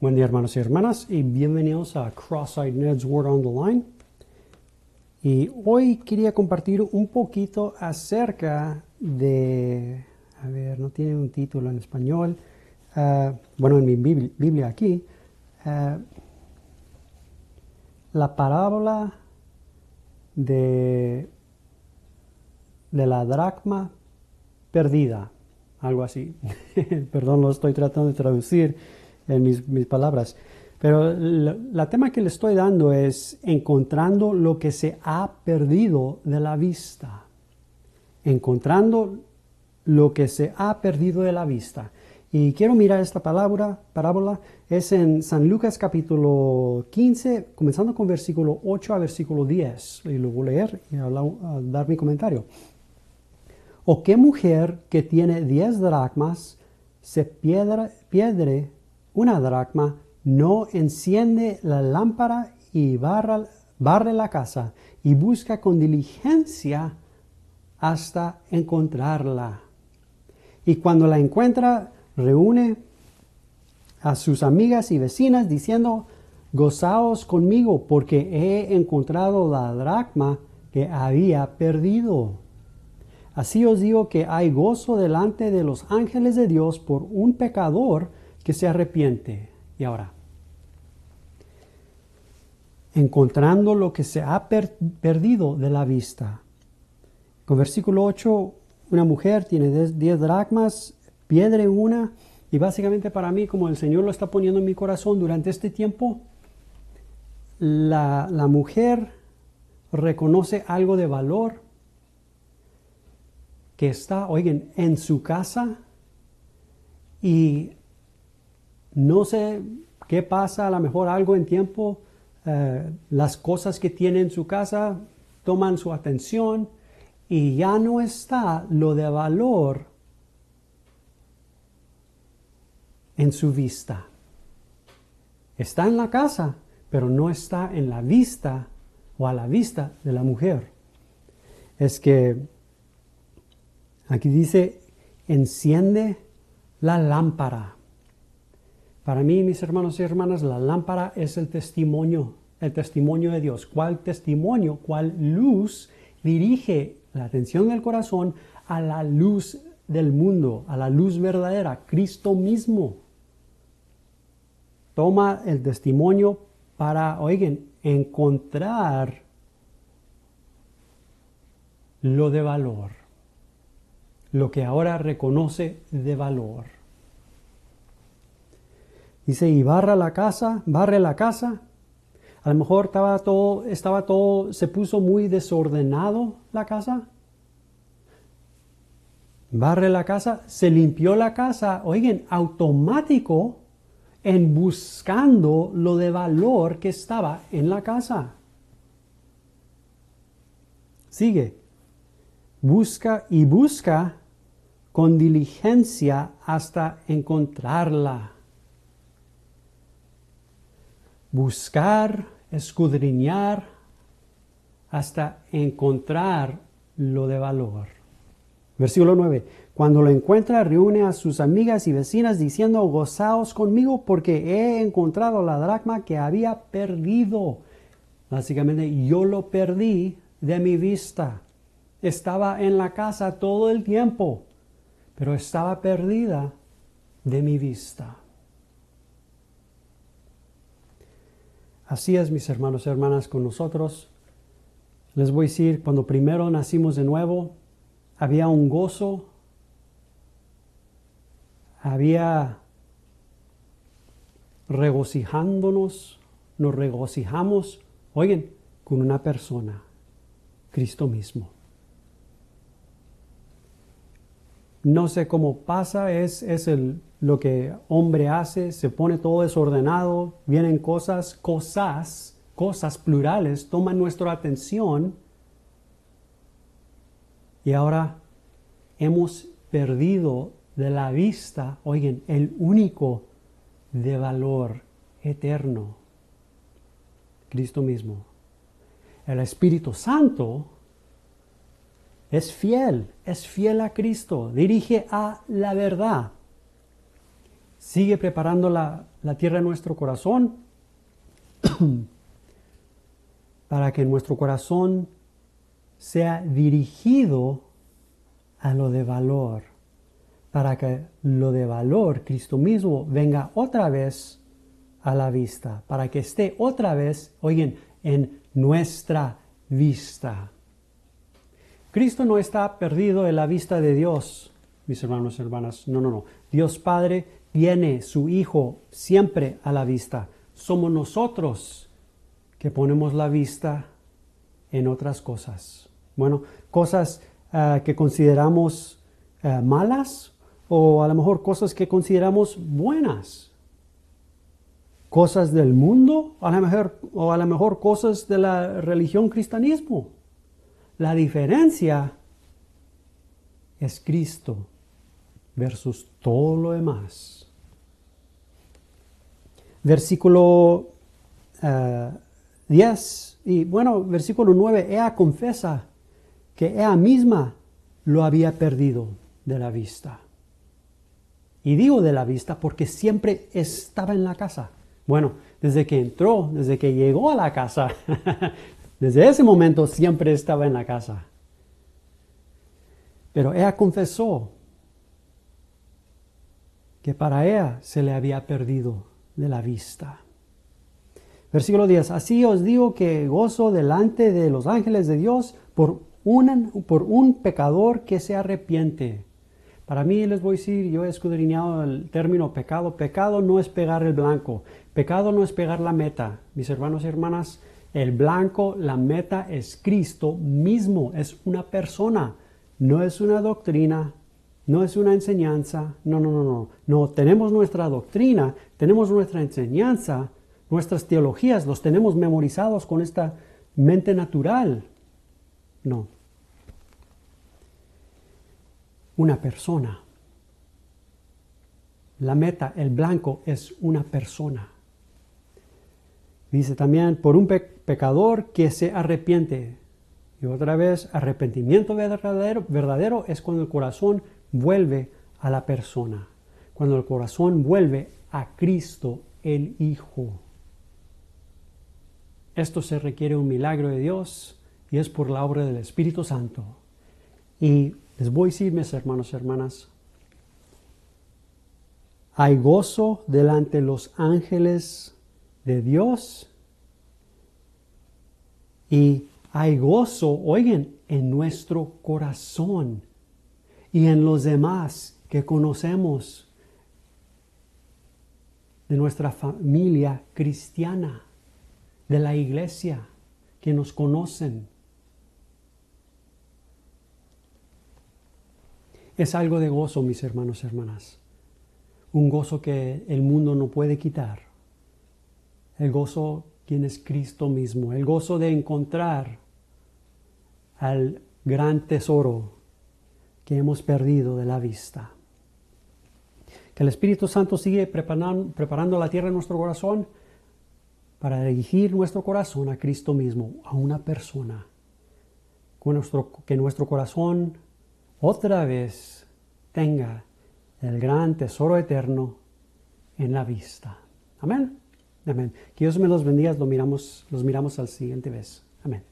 Buen día hermanos y hermanas y bienvenidos a Cross-Eyed Ned's Word on the Line. Y hoy quería compartir un poquito acerca de, a ver, no tiene un título en español, uh, bueno, en mi Biblia, aquí, uh, la parábola de, de la dracma perdida, algo así. Perdón, lo estoy tratando de traducir en mis, palabras. Pero el tema que le estoy dando es encontrando lo que se ha perdido de la vista. Encontrando lo que se ha perdido de la vista. Y quiero mirar esta palabra, parábola, es en San Lucas capítulo 15, comenzando con versículo 8 a versículo 10. Y lo voy a leer y a, dar mi comentario. ¿O qué mujer que tiene 10 dracmas se piedre, piedre una dracma, no enciende la lámpara y barre la casa y busca con diligencia hasta encontrarla. Y cuando la encuentra, reúne a sus amigas y vecinas diciendo, gozaos conmigo porque he encontrado la dracma que había perdido. Así os digo que hay gozo delante de los ángeles de Dios por un pecador que se arrepiente. Y ahora, encontrando lo que se ha perdido de la vista. Con versículo 8, una mujer tiene 10 dracmas, piedre una, y básicamente para mí, como el Señor lo está poniendo en mi corazón durante este tiempo, la, la mujer reconoce algo de valor que está, oigan, en su casa y no sé qué pasa, a lo mejor algo en tiempo, eh, las cosas que tiene en su casa toman su atención y ya no está lo de valor en su vista. Está en la casa, pero no está en la vista o a la vista de la mujer. Es que aquí dice, enciende la lámpara. Para mí, mis hermanos y hermanas, la lámpara es el testimonio, el testimonio de Dios. ¿Cuál testimonio, cuál luz dirige la atención del corazón a la luz del mundo, a la luz verdadera, Cristo mismo? Toma el testimonio para, oigan, encontrar lo de valor, lo que ahora reconoce de valor. Dice, y barra la casa, barre la casa. A lo mejor estaba todo, estaba todo, se puso muy desordenado la casa. Barre la casa, se limpió la casa, oigan, automático en buscando lo de valor que estaba en la casa. Sigue. Busca y busca con diligencia hasta encontrarla buscar, escudriñar hasta encontrar lo de valor. Versículo 9. Cuando lo encuentra, reúne a sus amigas y vecinas diciendo, gozaos conmigo porque he encontrado la dracma que había perdido. Básicamente, yo lo perdí de mi vista. Estaba en la casa todo el tiempo, pero estaba perdida de mi vista. Así es, mis hermanos y hermanas, con nosotros. Les voy a decir, cuando primero nacimos de nuevo, había un gozo, había regocijándonos, nos regocijamos, oigan, con una persona, Cristo mismo. No sé cómo pasa, es, es el, lo que hombre hace, se pone todo desordenado, vienen cosas, cosas, cosas plurales, toman nuestra atención y ahora hemos perdido de la vista, oigan, el único de valor eterno, Cristo mismo. El Espíritu Santo es fiel, es fiel a Cristo, dirige a la verdad sigue preparando la, tierra en nuestro corazón para que nuestro corazón sea dirigido a lo de valor, para que lo de valor, Cristo mismo, venga otra vez a la vista, para que esté otra vez, oigan, en nuestra vista. Cristo no está perdido en la vista de Dios, mis hermanos y hermanas. No, no, no. Dios Padre tiene su Hijo siempre a la vista. Somos nosotros que ponemos la vista en otras cosas. Bueno, cosas uh, que consideramos uh, malas o a lo mejor cosas que consideramos buenas. Cosas del mundo a lo mejor, o a lo mejor cosas de la religión cristianismo. La diferencia es Cristo versus todo lo demás. Versículo 10 y bueno, versículo 9, ella confesa que ella misma lo había perdido de la vista. Y digo de la vista porque siempre estaba en la casa. Bueno, desde que entró, desde que llegó a la casa, desde ese momento siempre estaba en la casa. Pero ella confesó que para ella se le había perdido de la vista. Versículo 10. Así os digo que gozo delante de los ángeles de Dios por, por un pecador que se arrepiente. Para mí les voy a decir, yo he escudriñado el término pecado. Pecado no es pegar el blanco. Pecado no es pegar la meta. Mis hermanos y hermanas, el blanco, la meta es Cristo mismo, es una persona, no es una doctrina, no es una enseñanza, no, no, no, no, no, tenemos nuestra doctrina, tenemos nuestra enseñanza, nuestras teologías, los tenemos memorizados con esta mente natural, no. Una persona. La meta, el blanco, es una persona. Dice también, por un pecador que se arrepiente. Y otra vez, arrepentimiento verdadero, verdadero es cuando el corazón vuelve a la persona, cuando el corazón vuelve a Cristo el Hijo. Esto se requiere un milagro de Dios y es por la obra del Espíritu Santo. Y les voy a decir, mis hermanos y hermanas, hay gozo delante de los ángeles de Dios y hay gozo, oigan, en nuestro corazón y en los demás que conocemos de nuestra familia cristiana, de la iglesia, que nos conocen. Es algo de gozo, mis hermanos y hermanas. Un gozo que el mundo no puede quitar el gozo quien es Cristo mismo, el gozo de encontrar al gran tesoro que hemos perdido de la vista. Que el Espíritu Santo sigue preparando, preparando la tierra en nuestro corazón para dirigir nuestro corazón a Cristo mismo, a una persona. que nuestro corazón otra vez tenga el gran tesoro eterno en la vista. Amén. Amén. Que Dios me los bendiga, miramos, los miramos al siguiente vez. Amén.